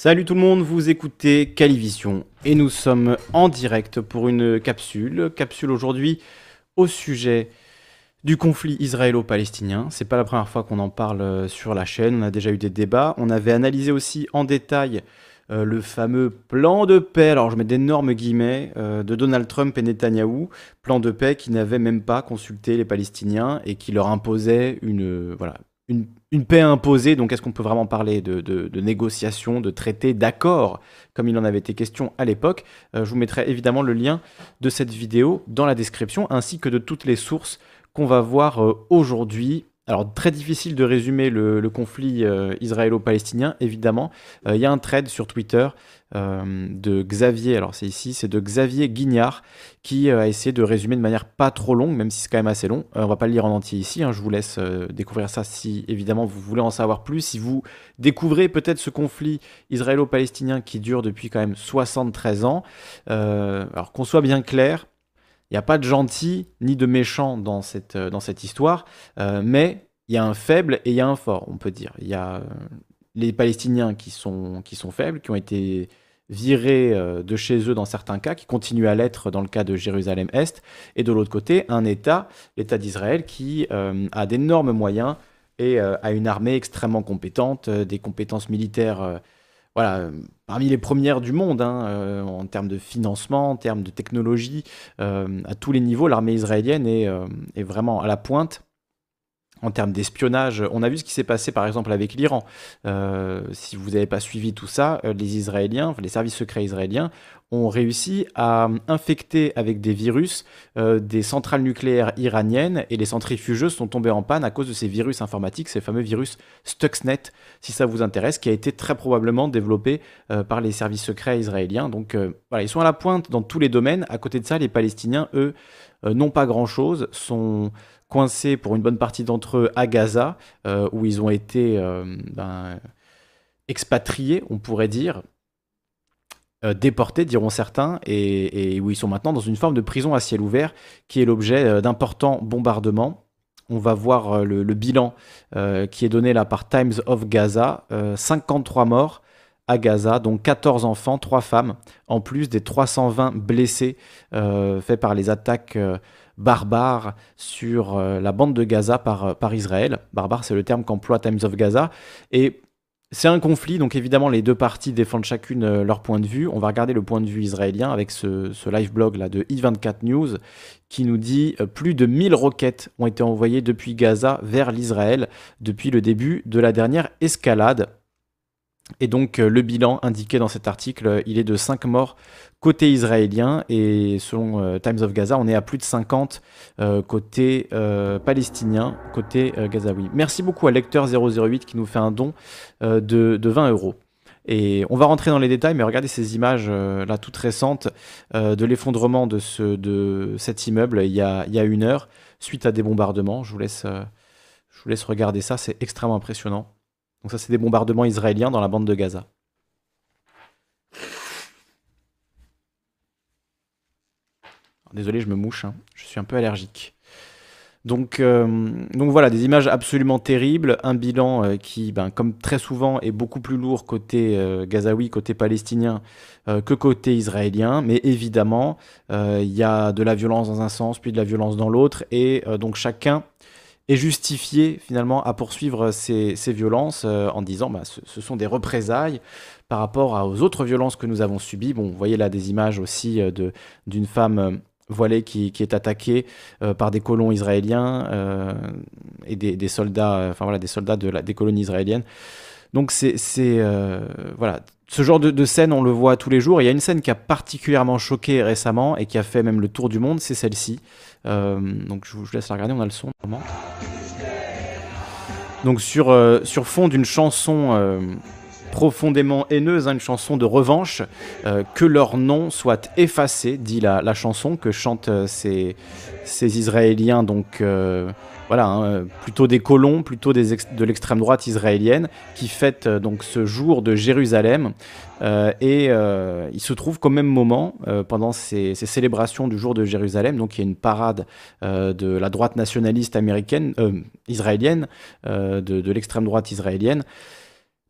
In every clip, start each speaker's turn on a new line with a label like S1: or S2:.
S1: Salut tout le monde, vous écoutez Calivision et nous sommes en direct pour une capsule. Capsule aujourd'hui au sujet du conflit israélo-palestinien. C'est pas la première fois qu'on en parle euh, sur la chaîne, on a déjà eu des débats. On avait analysé aussi en détail euh, le fameux plan de paix, alors je mets d'énormes guillemets, euh, de Donald Trump et Netanyahou, plan de paix qui n'avait même pas consulté les Palestiniens et qui leur imposait une, voilà, une, paix imposée, donc est-ce qu'on peut vraiment parler de, de, négociations, de traités, d'accords, comme il en avait été question à l'époque euh, Je vous mettrai évidemment le lien de cette vidéo dans la description, ainsi que de toutes les sources qu'on va voir euh, aujourd'hui alors, très difficile de résumer le, conflit euh, israélo-palestinien, évidemment. Il y a un thread sur Twitter euh, de Xavier, alors c'est ici, c'est de Xavier Guignard, qui a essayé de résumer de manière pas trop longue, même si c'est quand même assez long. on va pas le lire en entier ici, hein, je vous laisse découvrir ça si, évidemment, vous voulez en savoir plus. Si vous découvrez peut-être ce conflit israélo-palestinien qui dure depuis quand même 73 ans, alors qu'on soit bien clair, il n'y a pas de gentil ni de méchant dans cette, euh, dans cette histoire, euh, mais il y a un faible et il y a un fort, on peut dire. Il y a euh, les Palestiniens qui sont, qui sont faibles, qui ont été virés de chez eux dans certains cas, qui continuent à l'être dans le cas de Jérusalem-Est, et de l'autre côté, un État, l'État d'Israël, qui a d'énormes moyens et a une armée extrêmement compétente, des compétences militaires voilà, parmi les premières du monde hein, euh, en termes de financement, en termes de technologie, euh, à tous les niveaux, l'armée israélienne est, euh, est, vraiment à la pointe. En termes d'espionnage, on a vu ce qui s'est passé par exemple avec l'Iran. si vous n'avez pas suivi tout ça, les Israéliens, les services secrets israéliens ont réussi à infecter avec des virus euh, des centrales nucléaires iraniennes et les centrifugeuses sont tombées en panne à cause de ces virus informatiques, ces fameux virus Stuxnet, si ça vous intéresse, qui a été très probablement développé euh, par les services secrets israéliens. Donc euh, voilà, ils sont à la pointe dans tous les domaines. À côté de ça, les Palestiniens, eux, n'ont pas grand-chose, sont coincés pour une bonne partie d'entre eux à Gaza, où ils ont été ben, expatriés, on pourrait dire, euh, déportés, diront certains, et, où ils sont maintenant dans une forme de prison à ciel ouvert, qui est l'objet euh, d'importants bombardements. On va voir euh, le, bilan qui est donné là par Times of Gaza. 53 morts à Gaza, dont 14 enfants, 3 femmes, en plus des 320 blessés faits par les attaques barbares sur la bande de Gaza par, par Israël. Barbare, c'est le terme qu'emploie Times of Gaza. Et c'est un conflit, donc évidemment les deux parties défendent chacune euh, leur point de vue. On va regarder le point de vue israélien avec ce, live blog là de i24 News qui nous dit euh, plus de 1000 roquettes ont été envoyées depuis Gaza vers l'Israël depuis le début de la dernière escalade. Et donc euh, le bilan indiqué dans cet article, il est de 5 morts côté israélien et selon euh, Times of Gaza, on est à plus de 50 euh, côté palestinien, côté gazaoui. Merci beaucoup à Lecteur008 qui nous fait un don de, 20 euros. Et on va rentrer dans les détails, mais regardez ces images là toutes récentes de l'effondrement de, ce, de cet immeuble il y, a, il y, a, une heure suite à des bombardements. Je vous laisse, je vous laisse regarder ça, c'est extrêmement impressionnant. Donc ça, c'est des bombardements israéliens dans la bande de Gaza. désolé, je me mouche, hein. je suis un peu allergique. Donc, euh, donc voilà, des images absolument terribles, un bilan euh, qui, ben, comme très souvent, est beaucoup plus lourd côté euh, gazaoui, côté palestinien, que côté israélien. Mais évidemment, il y a de la violence dans un sens, puis de la violence dans l'autre, et donc chacun et justifier finalement à poursuivre ces, violences euh, en disant bah, ce, ce, sont des représailles par rapport aux autres violences que nous avons subies. Bon, vous voyez là des images aussi euh, d'une femme euh, voilée qui, qui, est attaquée par des colons israéliens et des, des, soldats, enfin voilà, des soldats de la, des colonies israéliennes. Donc c'est voilà, ce genre de, scène, on le voit tous les jours. Il y a une scène qui a particulièrement choqué récemment et qui a fait même le tour du monde, c'est celle-ci. Euh, donc je vous, laisse la regarder, on a le son. Donc sur, euh, sur fond d'une chanson euh, profondément haineuse, hein, une chanson de revanche, que leur nom soit effacé, dit la, la chanson que chantent ces, ces Israéliens donc voilà, hein, plutôt des colons, plutôt de l'extrême droite israélienne, qui fêtent euh, donc ce jour de Jérusalem. Euh, et euh, il se trouve qu'au même moment, pendant ces, célébrations du jour de Jérusalem, donc il y a une parade de la droite nationaliste américaine, israélienne, de, de l'extrême droite israélienne,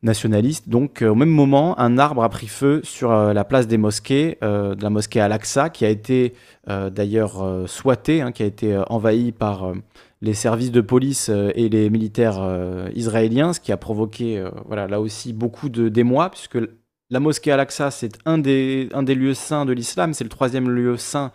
S1: nationaliste. Donc, au même moment, un arbre a pris feu sur la place des mosquées, de la mosquée Al-Aqsa, qui a été d'ailleurs soitée, hein, qui a été envahie par les services de police et les militaires israéliens, ce qui a provoqué, voilà, là aussi, beaucoup d'émoi, puisque la mosquée Al-Aqsa, c'est un des, un des lieux saints de l'islam, c'est le troisième lieu saint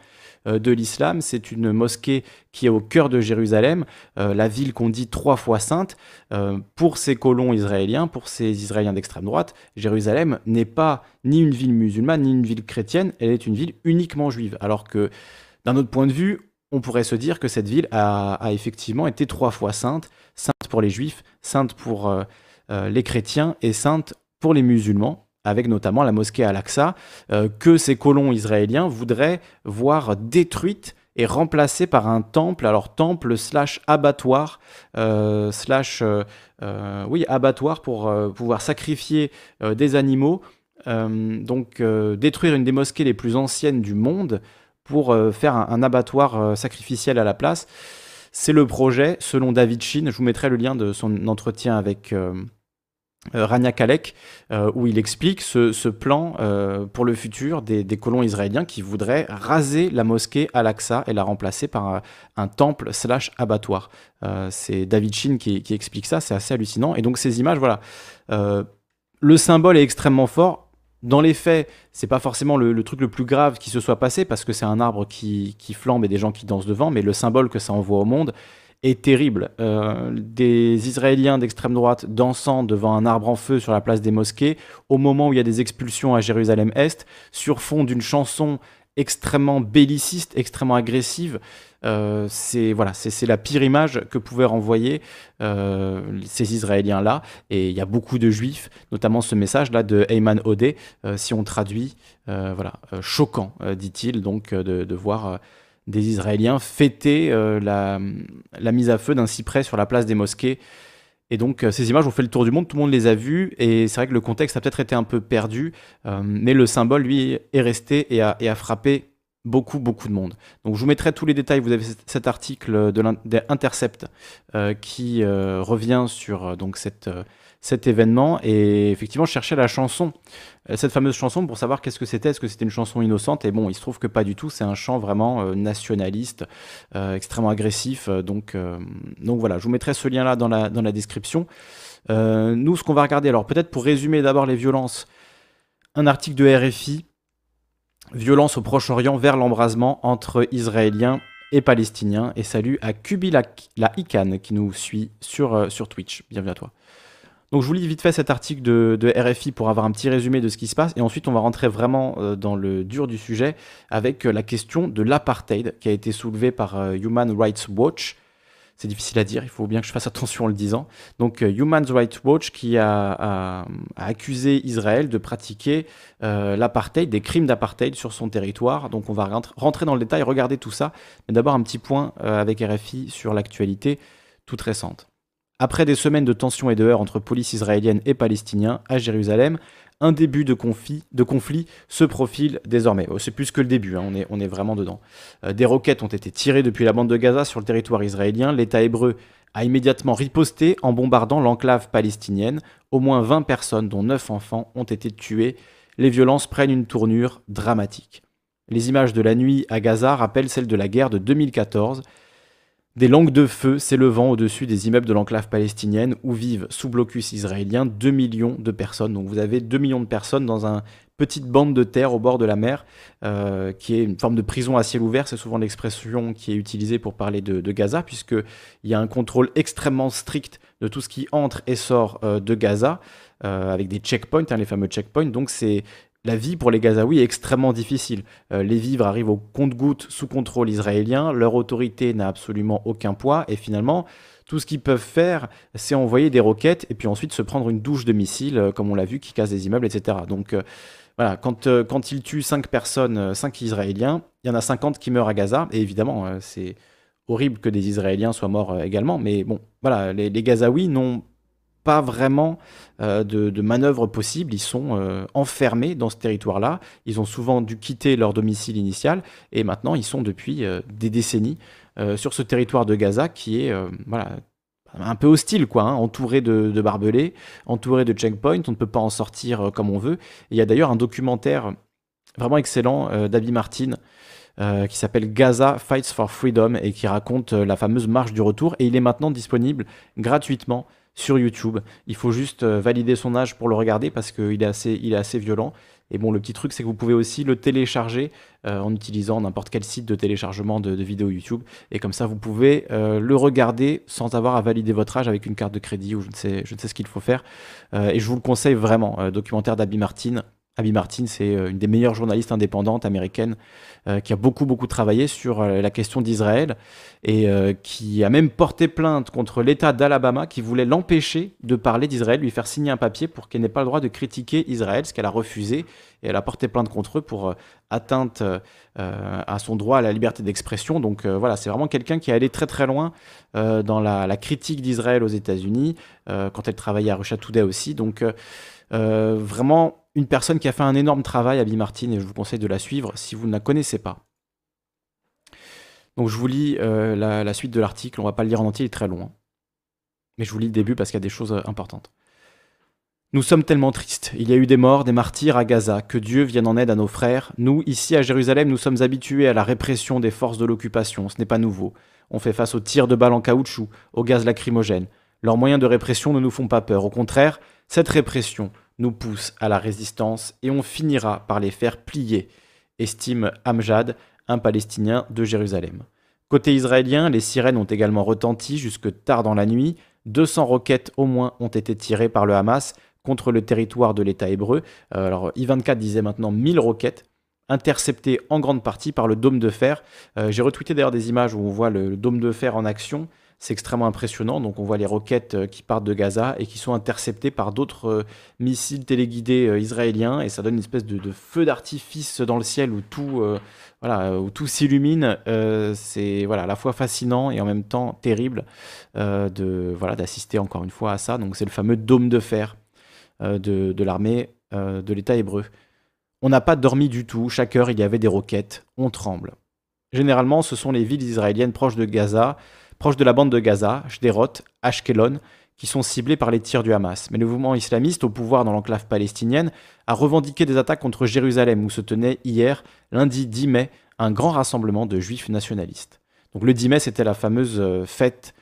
S1: euh, de l'islam. C'est une mosquée qui est au cœur de Jérusalem, euh, la ville qu'on dit trois fois sainte. Euh, pour ces colons israéliens, pour ces Israéliens d'extrême droite, Jérusalem n'est pas ni une ville musulmane, ni une ville chrétienne, elle est une ville uniquement juive. Alors que, d'un autre point de vue, on pourrait se dire que cette ville a, effectivement été trois fois sainte, sainte pour les juifs, sainte pour les chrétiens et sainte pour les musulmans avec notamment la mosquée Al-Aqsa, euh, que ces colons israéliens voudraient voir détruite et remplacée par un temple, alors temple slash abattoir, euh, slash, euh, oui, abattoir pour pouvoir sacrifier des animaux, donc détruire une des mosquées les plus anciennes du monde pour faire un, abattoir sacrificiel à la place. C'est le projet, selon David Shin, je vous mettrai le lien de son entretien avec euh, Rania Kalek, euh, où il explique ce, plan euh, pour le futur des, colons israéliens qui voudraient raser la mosquée Al-Aqsa et la remplacer par un, temple slash abattoir. c'est David Shin qui, explique ça, c'est assez hallucinant. Et donc ces images, voilà, le symbole est extrêmement fort. Dans les faits, c'est pas forcément le, truc le plus grave qui se soit passé parce que c'est un arbre qui, flambe et des gens qui dansent devant, mais le symbole que ça envoie au monde est terrible. Euh, des Israéliens d'extrême droite dansant devant un arbre en feu sur la place des mosquées, au moment où il y a des expulsions à Jérusalem-Est, sur fond d'une chanson extrêmement belliciste, extrêmement agressive. Euh, c'est voilà, c'est la pire image que pouvaient renvoyer euh, ces Israéliens-là. Et il y a beaucoup de Juifs, notamment ce message-là de Ayman Odeh, si on traduit, voilà, choquant, dit-il, donc de, voir des Israéliens fêter euh, la, mise à feu d'un cyprès sur la place des mosquées. Et donc euh, ces images ont fait le tour du monde, tout le monde les a vues, et c'est vrai que le contexte a peut-être été un peu perdu, euh, mais le symbole, lui, est resté et a, frappé beaucoup, beaucoup de monde. Donc je vous mettrai tous les détails, vous avez cet article de l'Intercept qui revient sur donc cette cet événement. Et effectivement je cherchais la chanson, euh, cette fameuse chanson pour savoir qu'est-ce que c'était, est-ce que c'était une chanson innocente? Et bon il se trouve que pas du tout, c'est un chant vraiment euh, nationaliste, euh, extrêmement agressif, donc, donc voilà, je vous mettrai ce lien là dans la, dans la description. nous ce qu'on va regarder, alors peut-être pour résumer d'abord les violences, un article de RFI, violence au Proche-Orient vers l'embrasement entre Israéliens et Palestiniens et salut à Kubi la, la Ican qui nous suit sur, sur Twitch, bienvenue à toi. Donc je vous lis vite fait cet article de, RFI pour avoir un petit résumé de ce qui se passe et ensuite on va rentrer vraiment euh, dans le dur du sujet avec euh, la question de l'apartheid qui a été soulevée par euh, Human Rights Watch. C'est difficile à dire, il faut bien que je fasse attention en le disant. Donc Human Rights Watch qui a, accusé Israël de pratiquer l'apartheid, des crimes d'apartheid sur son territoire. Donc on va rentrer dans le détail, regarder tout ça. Mais d'abord un petit point avec RFI sur l'actualité toute récente. Après des semaines de tensions et de heurts entre police israélienne et palestiniens à Jérusalem, un début de conflit, se profile désormais. Oh, c'est plus que le début, hein, on, est, on, est, vraiment dedans. Euh, des roquettes ont été tirées depuis la bande de Gaza sur le territoire israélien. L'État hébreu a immédiatement riposté en bombardant l'enclave palestinienne. Au moins 20 personnes, dont 9 enfants, ont été tuées. Les violences prennent une tournure dramatique. Les images de la nuit à Gaza rappellent celles de la guerre de 2014 des langues de feu s'élevant au-dessus des immeubles de l'enclave palestinienne où vivent sous blocus israélien 2 millions de personnes. Donc vous avez 2 millions de personnes dans une petite bande de terre au bord de la mer, euh, qui est une forme de prison à ciel ouvert. C'est souvent l'expression qui est utilisée pour parler de, Gaza, puisqu'il y a un contrôle extrêmement strict de tout ce qui entre et sort euh, de Gaza, euh, avec des checkpoints, hein, les fameux checkpoints. Donc c'est la vie pour les Gazaouis est extrêmement difficile. Euh, les vivres arrivent au compte-gouttes sous contrôle israélien, leur autorité n'a absolument aucun poids, et finalement, tout ce qu'ils peuvent faire, c'est envoyer des roquettes et puis ensuite se prendre une douche de missiles, euh, comme on l'a vu, qui casse des immeubles, etc. Donc euh, voilà, quand, quand ils tuent 5 personnes, 5 Israéliens, il y en a 50 qui meurent à Gaza, et évidemment, c'est horrible que des Israéliens soient morts également, mais bon, voilà, les, les Gazaouis n'ont pas vraiment euh, de, manœuvres possibles. Ils sont euh, enfermés dans ce territoire-là. Ils ont souvent dû quitter leur domicile initial et maintenant ils sont depuis euh, des décennies sur ce territoire de Gaza qui est voilà, un peu hostile, quoi, hein, entouré de, barbelés, entouré de checkpoints, on ne peut pas en sortir comme on veut. il y a d'ailleurs un documentaire vraiment excellent d'Abby Martin qui s'appelle Gaza Fights for Freedom et qui raconte la fameuse marche du retour. Et il est maintenant disponible gratuitement sur YouTube. Il faut juste valider son âge pour le regarder parce qu'il est assez, violent. Et bon, le petit truc, c'est que vous pouvez aussi le télécharger euh, en utilisant n'importe quel site de téléchargement de, vidéos YouTube. Et comme ça, vous pouvez euh, le regarder sans avoir à valider votre âge avec une carte de crédit ou je ne sais, ce qu'il faut faire. Euh, et je vous le conseille vraiment. documentaire d'Abby Martin, Abby Martin, c'est euh, une des meilleures journalistes indépendantes américaines euh, qui a beaucoup, beaucoup travaillé sur euh, la question d'Israël et qui a même porté plainte contre l'État d'Alabama qui voulait l'empêcher de parler d'Israël, lui faire signer un papier pour qu'elle n'ait pas le droit de critiquer Israël, ce qu'elle a refusé. Et elle a porté plainte contre eux pour atteinte à son droit à la liberté d'expression. Donc voilà, c'est vraiment quelqu'un qui est allé très, très loin dans la, la critique d'Israël aux États-Unis, quand elle travaillait à Russia Today aussi. Donc vraiment une personne qui a fait un énorme travail, Abby Martin, et je vous conseille de la suivre si vous ne la connaissez pas. Donc je vous lis euh, la, suite de l'article, on va pas le lire en entier, il est très long. Hein. Mais je vous lis le début parce qu'il y a des choses euh, importantes. Nous sommes tellement tristes. Il y a eu des morts, des martyrs à Gaza. Que Dieu vienne en aide à nos frères. Nous, ici à Jérusalem, nous sommes habitués à la répression des forces de l'occupation. Ce n'est pas nouveau. On fait face aux tirs de balles en caoutchouc, aux gaz lacrymogènes. Leurs moyens de répression ne nous font pas peur. Au contraire, cette répression, nous pousse à la résistance et on finira par les faire plier, estime Amjad, un Palestinien de Jérusalem. Côté israélien, les sirènes ont également retenti jusque tard dans la nuit. 200 roquettes au moins ont été tirées par le Hamas contre le territoire de l'État hébreu. Euh, alors I-24 disait maintenant 1000 roquettes interceptées en grande partie par le dôme de fer. Euh, j'ai retweeté d'ailleurs des images où on voit le dôme de fer en action. C'est extrêmement impressionnant. Donc on voit les roquettes euh, qui partent de Gaza et qui sont interceptées par d'autres euh, missiles téléguidés euh, israéliens et ça donne une espèce de, feu d'artifice dans le ciel où tout, voilà, où tout s'illumine. c'est voilà, à la fois fascinant et en même temps terrible de voilà d'assister encore une fois à ça. Donc c'est le fameux dôme de fer de, de l'armée de l'État hébreu. On n'a pas dormi du tout. Chaque heure il y avait des roquettes. On tremble. Généralement, ce sont les villes israéliennes proches de Gaza proches de la bande de Gaza, Shderot, Ashkelon, qui sont ciblés par les tirs du Hamas. Mais le mouvement islamiste au pouvoir dans l'enclave palestinienne a revendiqué des attaques contre Jérusalem, où se tenait hier, lundi 10 mai, un grand rassemblement de juifs nationalistes. Donc le 10 mai, c'était la fameuse euh, fête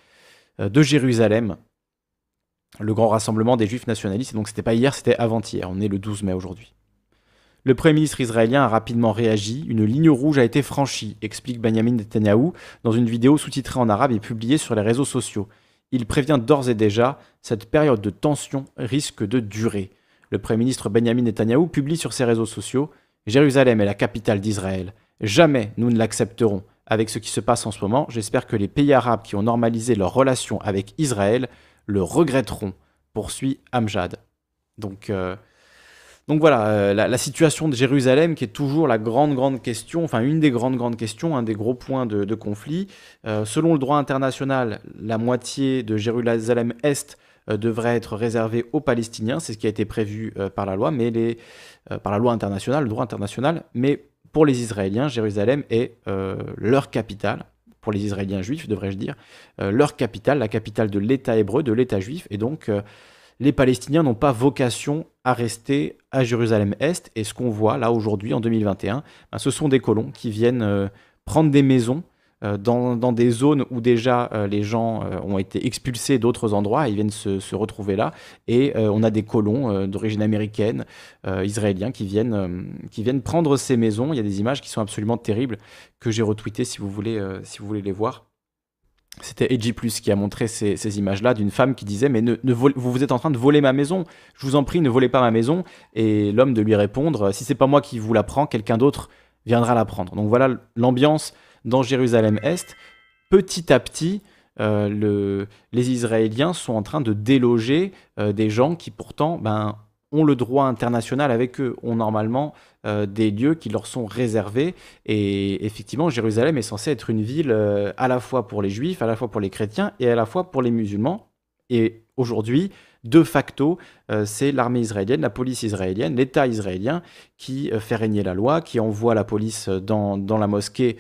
S1: euh, de Jérusalem, le grand rassemblement des juifs nationalistes. Et donc c'était pas hier, c'était avant-hier. On est le 12 mai aujourd'hui. Le Premier ministre israélien a rapidement réagi. Une ligne rouge a été franchie, explique Benjamin Netanyahu dans une vidéo sous-titrée en arabe et publiée sur les réseaux sociaux. Il prévient d'ores et déjà, cette période de tension risque de durer. Le Premier ministre Benjamin Netanyahu publie sur ses réseaux sociaux Jérusalem est la capitale d'Israël. Jamais nous ne l'accepterons. Avec ce qui se passe en ce moment, j'espère que les pays arabes qui ont normalisé leurs relations avec Israël le regretteront, poursuit Amjad. Donc, euh, donc voilà, euh, la, situation de Jérusalem qui est toujours la grande, grande question, enfin une des grandes, grandes questions, un des gros points de, conflit. Euh, selon le droit international, la moitié de Jérusalem-Est euh, devrait être réservée aux Palestiniens, c'est ce qui a été prévu par la loi, mais par la loi internationale, le droit international, mais pour les Israéliens, Jérusalem est leur capitale, pour les Israéliens juifs, devrais-je dire, leur capitale, la capitale de l'État hébreu, de l'État juif, et donc les Palestiniens n'ont pas vocation à rester à Jérusalem-Est. Et ce qu'on voit là aujourd'hui, en 2021, ben, ce sont des colons qui viennent euh, prendre des maisons euh, dans, des zones où déjà euh, les gens ont été expulsés d'autres endroits, ils viennent se, retrouver là, et on a des colons d'origine américaine, israéliens, qui viennent, prendre ces maisons. Il y a des images qui sont absolument terribles que j'ai retweetées si vous voulez les voir. C'était Edgy qui a montré ces, images-là d'une femme qui disait Mais ne, vous, vous êtes en train de voler ma maison, je vous en prie, ne volez pas ma maison. Et l'homme de lui répondre Si c'est pas moi qui vous la prends, quelqu'un d'autre viendra la prendre. Donc voilà l'ambiance dans Jérusalem-Est. Petit à petit, euh, le, les Israéliens sont en train de déloger euh, des gens qui pourtant ben, ont le droit international avec eux, ont normalement euh, des lieux qui leur sont réservés. Et effectivement, Jérusalem est censée être une ville euh, à la fois pour les juifs, à la fois pour les chrétiens et à la fois pour les musulmans. Et aujourd'hui, de facto, euh, c'est l'armée israélienne, la police israélienne, l'État israélien qui fait régner la loi, qui envoie la police dans, dans la mosquée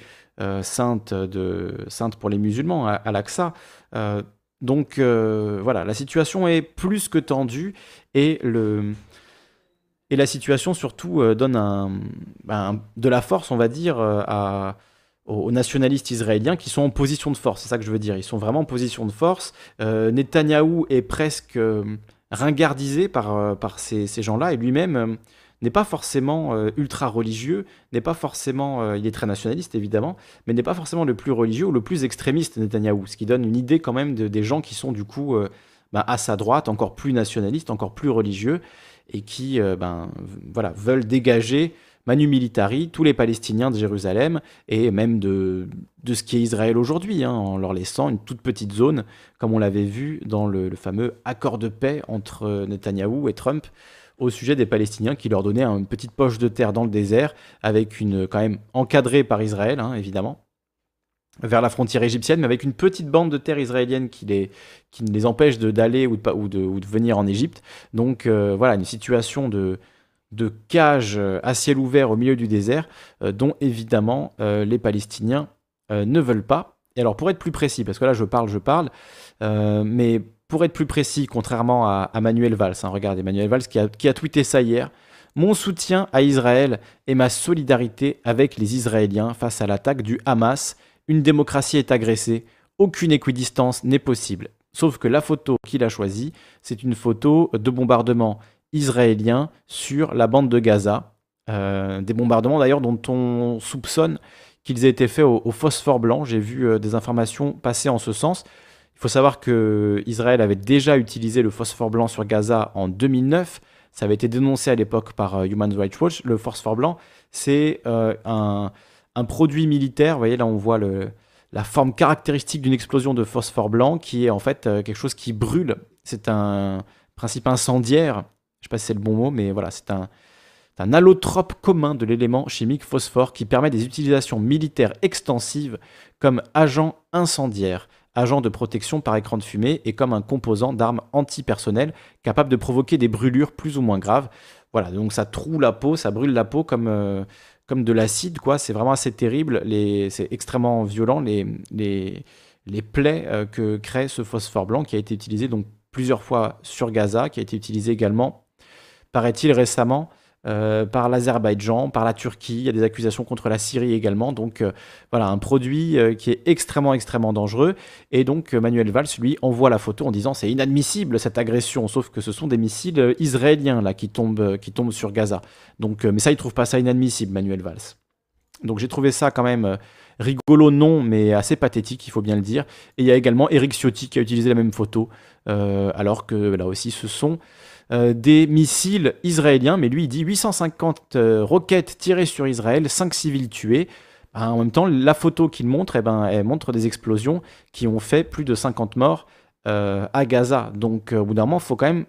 S1: sainte, de, sainte pour les musulmans, à, à l'Aqsa Donc voilà, la situation est plus que tendue et le et la situation surtout donne ben, de la force, on va dire, à aux nationalistes israéliens qui sont en position de force. C'est ça que je veux dire. Ils sont vraiment en position de force. Euh, Netanyahou est presque euh, ringardisé par, euh, ces, gens-là et lui-même n'est pas forcément ultra religieux, n'est pas forcément, il est très nationaliste évidemment, mais n'est pas forcément le plus religieux ou le plus extrémiste Netanyahou, ce qui donne une idée quand même de, des gens qui sont du coup bah, à sa droite, encore plus nationalistes, encore plus religieux et qui ben, voilà, veulent dégager Manu Militari, tous les Palestiniens de Jérusalem et même de, de ce qui est Israël aujourd'hui, hein, en leur laissant une toute petite zone, comme on l'avait vu dans le, fameux accord de paix entre Netanyahou et Trump au sujet des Palestiniens qui leur donnait une petite poche de terre dans le désert, avec une quand même encadrée par Israël, hein, évidemment, vers la frontière égyptienne, mais avec une petite bande de terre israélienne qui, les, qui les empêche d'aller ou de, ou, de, venir en Égypte. Donc euh, voilà, une situation de, de cages euh, à ciel ouvert au milieu du désert, euh, dont évidemment les Palestiniens ne veulent pas. Et alors pour être plus précis, parce que là je parle, je parle, mais pour être plus précis, contrairement à, Manuel Valls, hein, regardez Manuel Valls qui a tweeté ça hier, mon soutien à Israël et ma solidarité avec les Israéliens face à l'attaque du Hamas. Une démocratie est agressée, aucune équidistance n'est possible. Sauf que la photo qu'il a choisie, c'est une photo de bombardement israéliens sur la bande de Gaza. Euh, des bombardements d'ailleurs dont on soupçonne qu'ils aient été faits au, phosphore blanc. J'ai vu euh, des informations passer en ce sens. Il faut savoir que Israël avait déjà utilisé le phosphore blanc sur Gaza en 2009. Ça avait été dénoncé à l'époque par euh, Human Rights Watch. Le phosphore blanc, c'est un, un, produit militaire. Vous voyez, là, on voit la forme caractéristique d'une explosion de phosphore blanc qui est en fait quelque chose qui brûle. C'est un principe incendiaire je sais pas si c'est le bon mot, mais voilà, c'est un, un allotrope commun de l'élément chimique phosphore qui permet des utilisations militaires extensives comme agent incendiaire, agent de protection par écran de fumée et comme un composant d'armes antipersonnelles capable de provoquer des brûlures plus ou moins graves. Voilà, donc ça troue la peau, ça brûle la peau comme, euh, comme de l'acide, quoi. C'est vraiment assez terrible, c'est extrêmement violent les, plaies euh, que crée ce phosphore blanc qui a été utilisé donc plusieurs fois sur Gaza, qui a été utilisé également paraît-il, récemment. Euh, par l'Azerbaïdjan, par la Turquie, il y a des accusations contre la Syrie également. Donc euh, voilà, un produit euh, qui est extrêmement, extrêmement dangereux. Et donc Manuel Valls, lui, envoie la photo en disant c'est inadmissible cette agression, sauf que ce sont des missiles israéliens là qui tombent, qui tombent sur Gaza. Donc, mais ça, il trouve pas ça inadmissible, Manuel Valls. Donc j'ai trouvé ça quand même rigolo, non, mais assez pathétique, il faut bien le dire. Et il y a également Eric Ciotti qui a utilisé la même photo, alors que là aussi ce sont euh, des missiles israéliens, mais lui il dit 850 euh, roquettes tirées sur Israël, 5 civils tués. Ben, en même temps, la photo qu'il montre, eh ben, elle montre des explosions qui ont fait plus de 50 morts euh, à Gaza. Donc au bout d'un moment, il faut quand même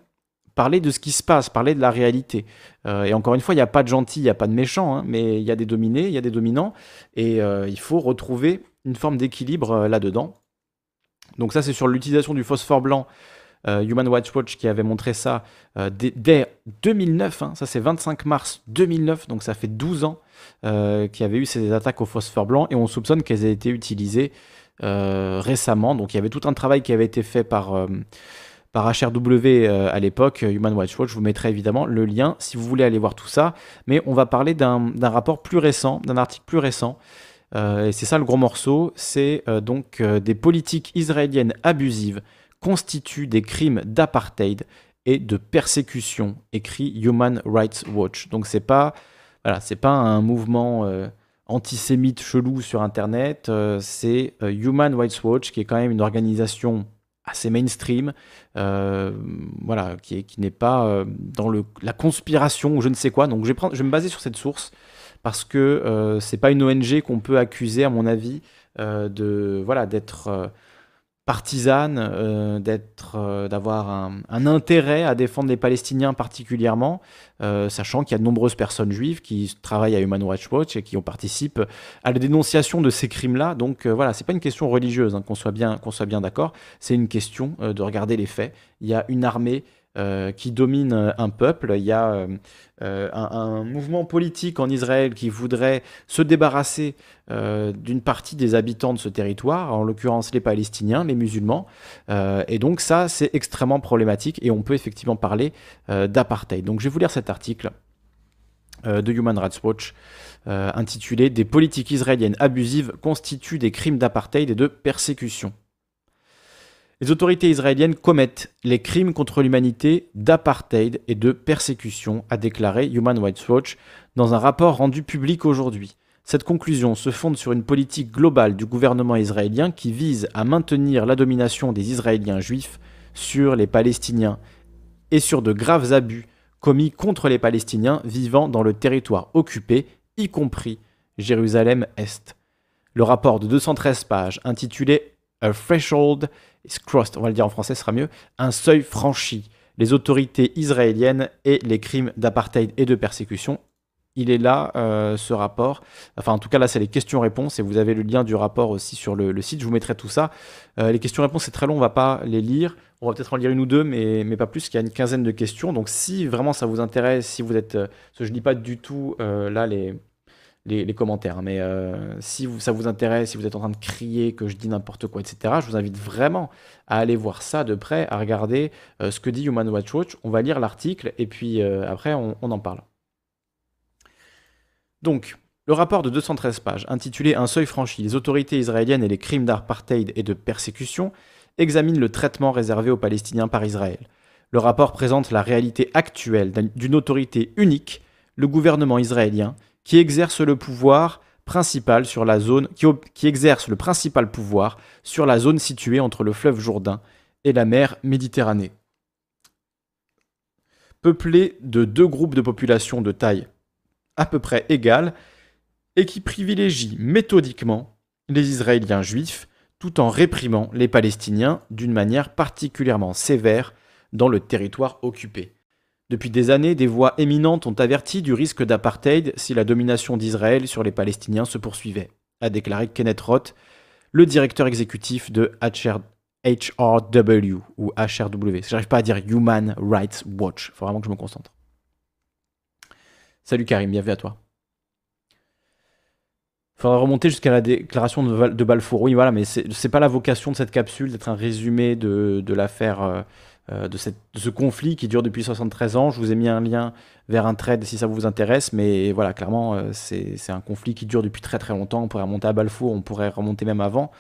S1: parler de ce qui se passe, parler de la réalité. et encore une fois, il n'y a pas de gentils, il n'y a pas de méchants, hein, mais il y a des dominés, il y a des dominants, et il faut retrouver une forme d'équilibre là-dedans. Donc ça, c'est sur l'utilisation du phosphore blanc Human Rights Watch qui avait montré ça euh, dès, 2009, hein. ça c'est 25 mars 2009, donc ça fait 12 ans euh, qu'il y avait eu ces attaques au phosphore blanc et on soupçonne qu'elles aient été utilisées récemment. Donc il y avait tout un travail qui avait été fait par par HRW à l'époque, Human Rights Watch. Je vous mettrai évidemment le lien si vous voulez aller voir tout ça. Mais on va parler d'un rapport plus récent, d'un article plus récent. et c'est ça le gros morceau. C'est donc des politiques israéliennes abusives constituent des crimes d'apartheid et de persécution, écrit Human Rights Watch. Donc c'est pas voilà, c'est pas un mouvement euh, antisémite chelou sur internet, euh, c'est euh, Human Rights Watch qui est quand même une organisation assez mainstream, voilà, qui, qui n'est pas dans le, la conspiration ou je ne sais quoi. Donc je vais, prendre, je vais me baser sur cette source parce que c'est pas une ONG qu'on peut accuser, à mon avis, de voilà d'être partisane, euh, d'être, euh, d'avoir un, intérêt à défendre les Palestiniens particulièrement, euh, sachant qu'il y a de nombreuses personnes juives qui travaillent à Human Rights Watch et qui ont participé à la dénonciation de ces crimes-là. Donc voilà, c'est pas une question religieuse, hein, qu'on soit bien, qu'on soit bien d'accord. C'est une question de regarder les faits. Il y a une armée qui domine un peuple. Il y a un, mouvement politique en Israël qui voudrait se débarrasser d'une partie des habitants de ce territoire, en l'occurrence les Palestiniens, les musulmans. et donc ça, c'est extrêmement problématique et on peut effectivement parler d'apartheid. Donc je vais vous lire cet article de Human Rights Watch intitulé Des politiques israéliennes abusives constituent des crimes d'apartheid et de persécution. Les autorités israéliennes commettent les crimes contre l'humanité d'apartheid et de persécution, a déclaré Human Rights Watch dans un rapport rendu public aujourd'hui. Cette conclusion se fonde sur une politique globale du gouvernement israélien qui vise à maintenir la domination des Israéliens juifs sur les Palestiniens et sur de graves abus commis contre les Palestiniens vivant dans le territoire occupé, y compris Jérusalem-Est. Le rapport de 213 pages intitulé A Threshold crossed, on va le dire en français, ce sera mieux, un seuil franchi. Les autorités israéliennes et les crimes d'apartheid et de persécution. Il est là, euh, ce rapport. Enfin, en tout cas, là, c'est les questions-réponses et vous avez le lien du rapport aussi sur le, site. Je vous mettrai tout ça. Euh, les questions-réponses, c'est très long, on va pas les lire. On va peut-être en lire une ou deux, mais, pas plus, qu'il y a une quinzaine de questions. Donc, si vraiment ça vous intéresse, si vous êtes. Euh, je ne lis pas du tout là les, les, commentaires. Hein. Mais euh, si ça vous intéresse, si vous êtes en train de crier que je dis n'importe quoi, etc., je vous invite vraiment à aller voir ça de près, à regarder euh, ce que dit Human Rights Watch. On va lire l'article et puis euh, après, on, en parle. Donc, le rapport de 213 pages, intitulé Un seuil franchi, les autorités israéliennes et les crimes d'apartheid et de persécution, examine le traitement réservé aux Palestiniens par Israël. Le rapport présente la réalité actuelle d'une autorité unique, le gouvernement israélien, qui exerce le principal pouvoir sur la zone située entre le fleuve Jourdain et la mer Méditerranée. Peuplée de deux groupes de population de taille à peu près égale et qui privilégie méthodiquement les Israéliens juifs tout en réprimant les Palestiniens d'une manière particulièrement sévère dans le territoire occupé. Depuis des années, des voix éminentes ont averti du risque d'apartheid si la domination d'Israël sur les Palestiniens se poursuivait, a déclaré Kenneth Roth, le directeur exécutif de HRW ou HRW. J'arrive pas à dire Human Rights Watch. Faut vraiment que je me concentre. Salut Karim, bienvenue à toi. Il faudra remonter jusqu'à la déclaration de, Balfour. Oui, voilà, mais c'est pas la vocation de cette capsule d'être un résumé de, l'affaire. Euh, euh, de, ce conflit qui dure depuis 73 ans. Je vous ai mis un lien vers un trade si ça vous intéresse, mais voilà, clairement, euh, c'est un conflit qui dure depuis très très longtemps. On pourrait remonter à Balfour, on pourrait remonter même avant.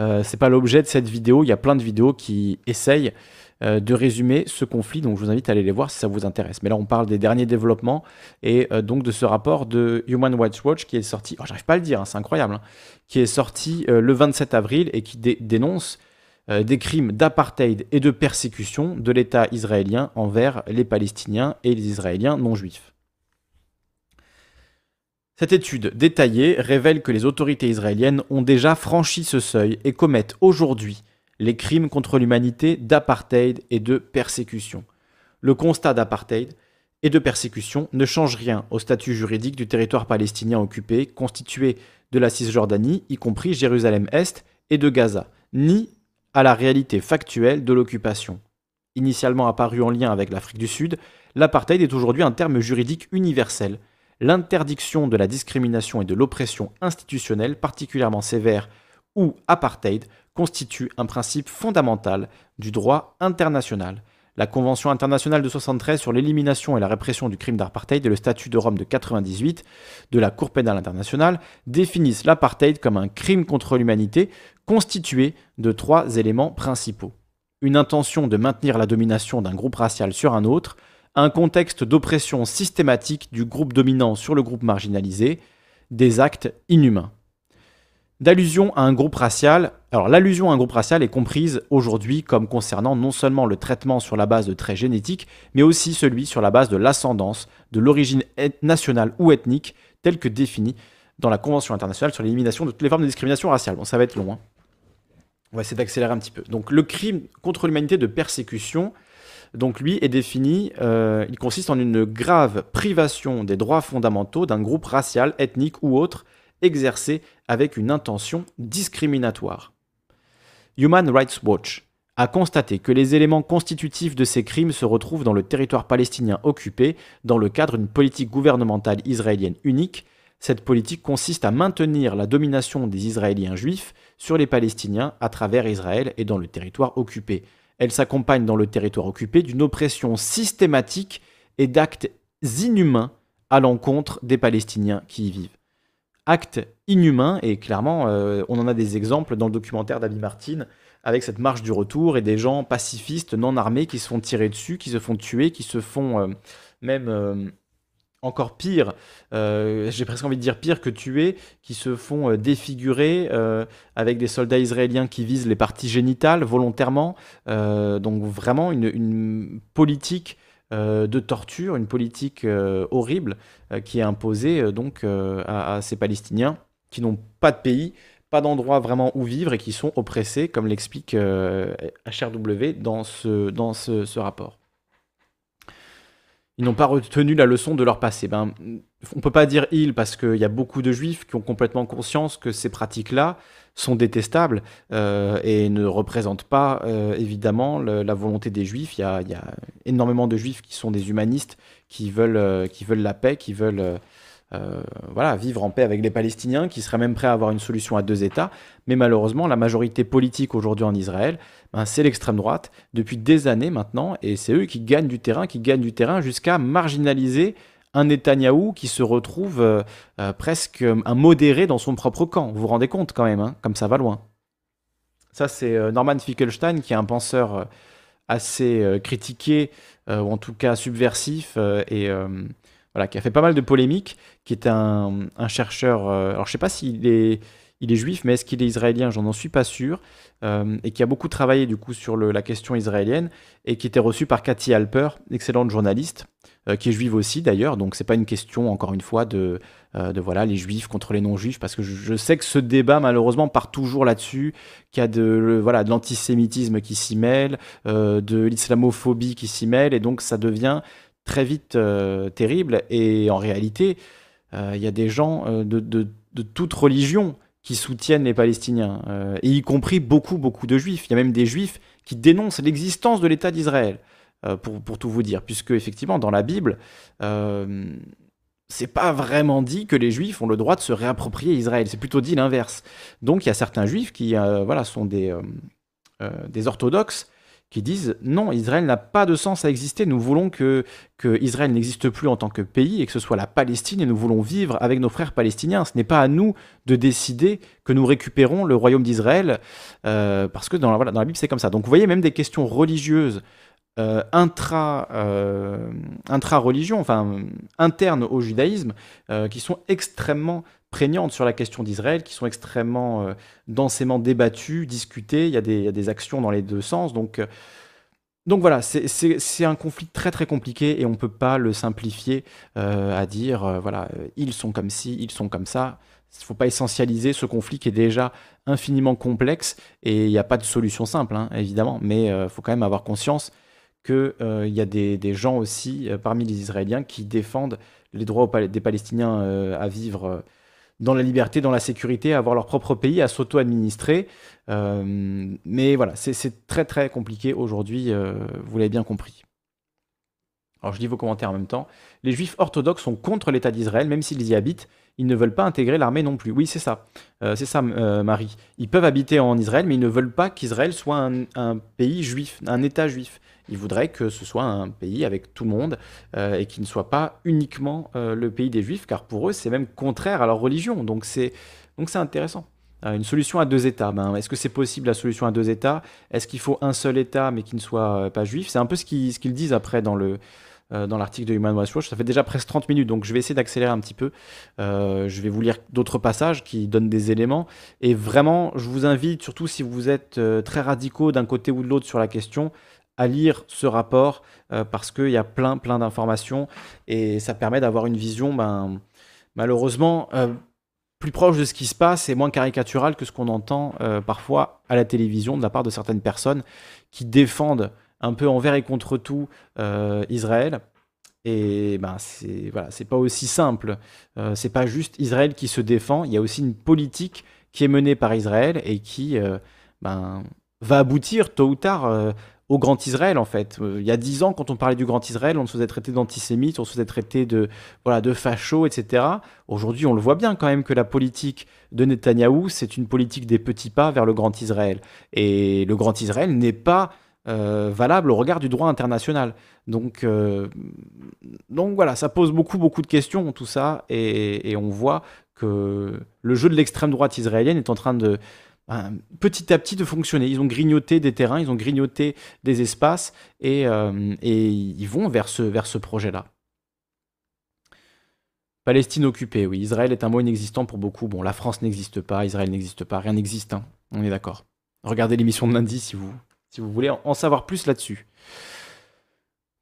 S1: Euh, c'est pas l'objet de cette vidéo. Il y a plein de vidéos qui essayent de résumer ce conflit, donc je vous invite à aller les voir si ça vous intéresse. Mais là, on parle des derniers développements et donc de ce rapport de Human Rights Watch qui est sorti, oh, j'arrive pas à le dire, hein, c'est incroyable, hein, qui est sorti le 27 avril et qui dénonce euh, des crimes d'apartheid et de persécution de l'État israélien envers les Palestiniens et les Israéliens non juifs. Cette étude détaillée révèle que les autorités israéliennes ont déjà franchi ce seuil et commettent aujourd'hui les crimes contre l'humanité d'apartheid et de persécution. Le constat d'apartheid et de persécution ne change rien au statut juridique du territoire palestinien occupé, constitué de la Cisjordanie, y compris Jérusalem-Est, et de Gaza, ni à la réalité factuelle de l'occupation. Initialement apparu en lien avec l'Afrique du Sud, l'apartheid est aujourd'hui un terme juridique universel. L'interdiction de la discrimination et de l'oppression institutionnelle particulièrement sévère ou apartheid constitue un principe fondamental du droit international. La Convention internationale de 73 sur l'élimination et la répression du crime d'apartheid et le statut de Rome de 98 de la Cour pénale internationale définissent l'apartheid comme un crime contre l'humanité constitué de trois éléments principaux. Une intention de maintenir la domination d'un groupe racial sur un autre, un contexte d'oppression systématique du groupe dominant sur le groupe marginalisé, des actes inhumains. D'allusion à un groupe racial, alors l'allusion à un groupe racial est comprise aujourd'hui comme concernant non seulement le traitement sur la base de traits génétiques, mais aussi celui sur la base de l'ascendance, de l'origine nationale ou ethnique, telle que définie dans la Convention internationale sur l'élimination de toutes les formes de discrimination raciale. Bon, ça va être long. Hein. On va essayer d'accélérer un petit peu. Donc le crime contre l'humanité de persécution, donc lui est défini, euh, il consiste en une grave privation des droits fondamentaux d'un groupe racial, ethnique ou autre, exercé avec une intention discriminatoire. Human Rights Watch a constaté que les éléments constitutifs de ces crimes se retrouvent dans le territoire palestinien occupé dans le cadre d'une politique gouvernementale israélienne unique. Cette politique consiste à maintenir la domination des Israéliens juifs sur les Palestiniens à travers Israël et dans le territoire occupé. Elle s'accompagne dans le territoire occupé d'une oppression systématique et d'actes inhumains à l'encontre des Palestiniens qui y vivent. Actes inhumains, et clairement, euh, on en a des exemples dans le documentaire d'Abby Martin, avec cette marche du retour et des gens pacifistes non armés qui se font tirer dessus, qui se font tuer, qui se font euh, même euh, encore pire, j'ai presque envie de dire pire que tuer, qui se font défigurer avec des soldats israéliens qui visent les parties génitales volontairement. donc vraiment une, politique de torture, une politique horrible qui est imposée donc à, ces Palestiniens qui n'ont pas de pays, pas d'endroit vraiment où vivre et qui sont oppressés, comme l'explique euh, HRW dans ce, rapport. Ils n'ont pas retenu la leçon de leur passé. Ben, on peut pas dire ils parce qu'il y a beaucoup de juifs qui ont complètement conscience que ces pratiques-là sont détestables euh, et ne représentent pas euh, évidemment la volonté des juifs. Il y, a, énormément de juifs qui sont des humanistes, qui veulent, qui veulent la paix, qui veulent euh, voilà, vivre en paix avec les Palestiniens, qui seraient même prêts à avoir une solution à deux États. Mais malheureusement, la majorité politique aujourd'hui en Israël, ben, c'est l'extrême droite depuis des années maintenant, et c'est eux qui gagnent du terrain, qui gagnent du terrain jusqu'à marginaliser un Netanyahou qui se retrouve euh, euh, presque un modéré dans son propre camp. Vous vous rendez compte quand même, hein, comme ça va loin. Ça, c'est Norman Finkelstein, qui est un penseur assez critiqué, ou en tout cas subversif, et qui a fait pas mal de polémiques, qui est un, chercheur, euh, alors je sais pas s'il est, il est juif, mais est-ce qu'il est israélien? J'en suis pas sûr, euh, et qui a beaucoup travaillé du coup sur la question israélienne, et qui était reçu par Cathy Alper, excellente journaliste, euh, qui est juive aussi d'ailleurs, donc c'est pas une question encore une fois de, de voilà les juifs contre les non-juifs, parce que je, sais que ce débat malheureusement part toujours là-dessus, qu'il y a de, voilà, de l'antisémitisme qui s'y mêle, de l'islamophobie qui s'y mêle, et donc ça devient très vite euh, terrible. Et en réalité, euh, il y a des gens euh, de, de, toute religion qui soutiennent les Palestiniens, et y compris beaucoup, beaucoup de juifs. Il y a même des juifs qui dénoncent l'existence de l'État d'Israël, pour, pour, tout vous dire, puisque effectivement, dans la Bible, c'est pas vraiment dit que les juifs ont le droit de se réapproprier Israël, c'est plutôt dit l'inverse. Donc il y a certains juifs qui voilà, sont des, des orthodoxes qui disent non, Israël n'a pas de sens à exister. Nous voulons que, que Israël n'existe plus en tant que pays et que ce soit la Palestine et nous voulons vivre avec nos frères palestiniens. Ce n'est pas à nous de décider que nous récupérons le royaume d'Israël euh, parce que dans la, voilà, dans la Bible c'est comme ça. Donc vous voyez même des questions religieuses euh, intra, euh, intra-religion, enfin internes au judaïsme, qui sont extrêmement prégnantes sur la question d'Israël, qui sont extrêmement euh, densément débattues, discutées. Il y, a des, actions dans les deux sens. Donc, euh, voilà, c'est un conflit très très compliqué et on ne peut pas le simplifier euh, à dire, voilà, ils sont comme ci, ils sont comme ça. Il ne faut pas essentialiser ce conflit qui est déjà infiniment complexe et il n'y a pas de solution simple, hein, évidemment, mais il faut quand même avoir conscience qu'il y a des gens aussi parmi les Israéliens qui défendent les droits des Palestiniens à vivre dans la liberté, dans la sécurité, à avoir leur propre pays, à s'auto-administrer. Euh, mais voilà, c'est très très compliqué aujourd'hui, euh, vous l'avez bien compris. Alors je lis vos commentaires en même temps. Les juifs orthodoxes sont contre l'État d'Israël, même s'ils y habitent. Ils ne veulent pas intégrer l'armée non plus. Oui, c'est ça. Euh, c'est ça, Marie. Ils peuvent habiter en Israël, mais ils ne veulent pas qu'Israël soit un, un, pays juif, un État juif. Ils voudraient que ce soit un pays avec tout le monde euh, et qui ne soit pas uniquement euh, le pays des Juifs, car pour eux, c'est même contraire à leur religion. Donc c'est donc c'est intéressant. Euh, une solution à deux États. Ben, Est-ce que c'est possible la solution à deux États? Est-ce qu'il faut un seul État mais qui ne soit pas juif? C'est un peu ce qu'ils ce qu'ils disent après dans le dans l'article de Human Rights Watch. Ça fait déjà presque 30 minutes, donc je vais essayer d'accélérer un petit peu. je vais vous lire d'autres passages qui donnent des éléments. Et vraiment, je vous invite, surtout si vous êtes très radicaux d'un côté ou de l'autre sur la question, à lire ce rapport euh, parce qu'il y a plein, plein d'informations et ça permet d'avoir une vision, ben, malheureusement, euh, plus proche de ce qui se passe et moins caricatural que ce qu'on entend euh, parfois à la télévision de la part de certaines personnes qui défendent un peu envers et contre tout Israël. Et ben c'est voilà, c'est pas aussi simple. c'est pas juste Israël qui se défend. Il y a aussi une politique qui est menée par Israël et qui ben va aboutir tôt ou tard au Grand Israël en fait. il y a dix ans, quand on parlait du Grand Israël, on se faisait traiter d'antisémite, on se faisait traiter de voilà de facho, etc. Aujourd'hui, on le voit bien quand même que la politique de Netanyahou, c'est une politique des petits pas vers le Grand Israël. Et le Grand Israël n'est pas euh, valable au regard du droit international. Donc, euh, donc voilà, ça pose beaucoup, beaucoup de questions, tout ça, et, on voit que le jeu de l'extrême droite israélienne est en train de petit à petit de fonctionner. Ils ont grignoté des terrains, ils ont grignoté des espaces, et, euh, et ils vont vers ce, vers ce projet-là. Palestine occupée, oui. Israël est un mot inexistant pour beaucoup. Bon, la France n'existe pas, Israël n'existe pas, rien n'existe. Hein. On est d'accord. Regardez l'émission de lundi si vous, si vous voulez en savoir plus là-dessus.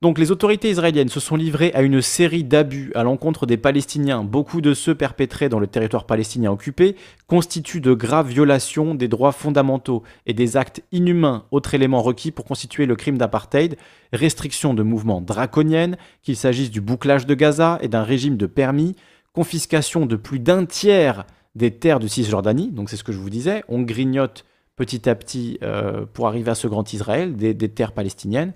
S1: Donc les autorités israéliennes se sont livrées à une série d'abus à l'encontre des Palestiniens. Beaucoup de ceux perpétrés dans le territoire palestinien occupé constituent de graves violations des droits fondamentaux et des actes inhumains, autre élément requis pour constituer le crime d'apartheid, restriction de mouvements draconiennes, qu'il s'agisse du bouclage de Gaza et d'un régime de permis, confiscation de plus d'un tiers des terres de Cisjordanie, donc c'est ce que je vous disais, on grignote petit à petit euh, pour arriver à ce grand Israël, des, terres palestiniennes.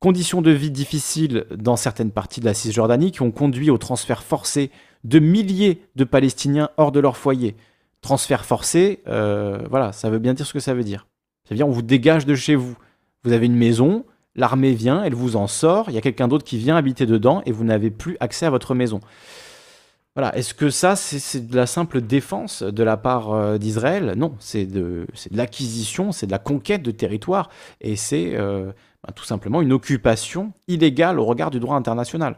S1: Conditions de vie difficiles dans certaines parties de la Cisjordanie qui ont conduit au transfert forcé de milliers de Palestiniens hors de leur foyer. Transfert forcé, euh, voilà, ça veut bien dire ce que ça veut dire. Ça veut dire on vous dégage de chez vous. Vous avez une maison, l'armée vient, elle vous en sort, il y a quelqu'un d'autre qui vient habiter dedans et vous n'avez plus accès à votre maison. Voilà, est-ce que ça, c'est de la simple défense de la part euh, d'Israël? Non, c'est de, l'acquisition, c'est de la conquête de territoire, et c'est euh, ben, tout simplement une occupation illégale au regard du droit international.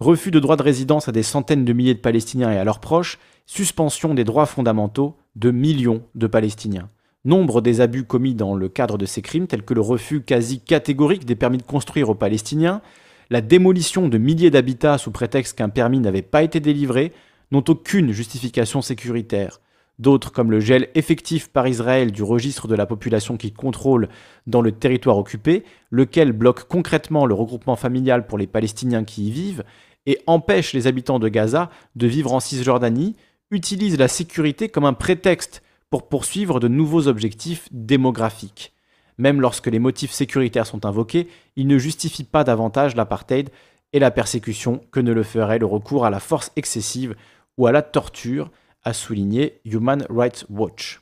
S1: Refus de droit de résidence à des centaines de milliers de Palestiniens et à leurs proches, suspension des droits fondamentaux de millions de Palestiniens. Nombre des abus commis dans le cadre de ces crimes, tels que le refus quasi catégorique des permis de construire aux Palestiniens, la démolition de milliers d'habitats sous prétexte qu'un permis n'avait pas été délivré n'ont aucune justification sécuritaire. D'autres, comme le gel effectif par Israël du registre de la population qu'il contrôle dans le territoire occupé, lequel bloque concrètement le regroupement familial pour les Palestiniens qui y vivent et empêche les habitants de Gaza de vivre en Cisjordanie, utilisent la sécurité comme un prétexte pour poursuivre de nouveaux objectifs démographiques. Même lorsque les motifs sécuritaires sont invoqués, ils ne justifient pas davantage l'apartheid et la persécution que ne le ferait le recours à la force excessive ou à la torture, a souligné Human Rights Watch.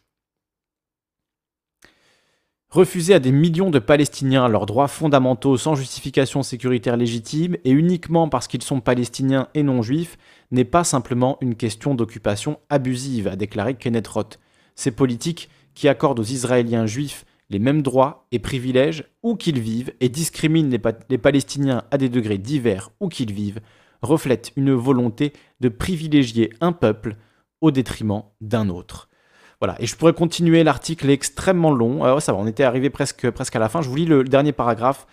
S1: Refuser à des millions de Palestiniens leurs droits fondamentaux sans justification sécuritaire légitime et uniquement parce qu'ils sont palestiniens et non juifs n'est pas simplement une question d'occupation abusive, a déclaré Kenneth Roth. Ces politiques qui accordent aux Israéliens juifs les mêmes droits et privilèges où qu'ils vivent et discriminent les, Palestiniens à des degrés divers où qu'ils vivent, reflètent une volonté de privilégier un peuple au détriment d'un autre. Voilà, et je pourrais continuer, l'article extrêmement long, Alors, ça va, on était arrivé presque, presque à la fin, je vous lis le dernier paragraphe.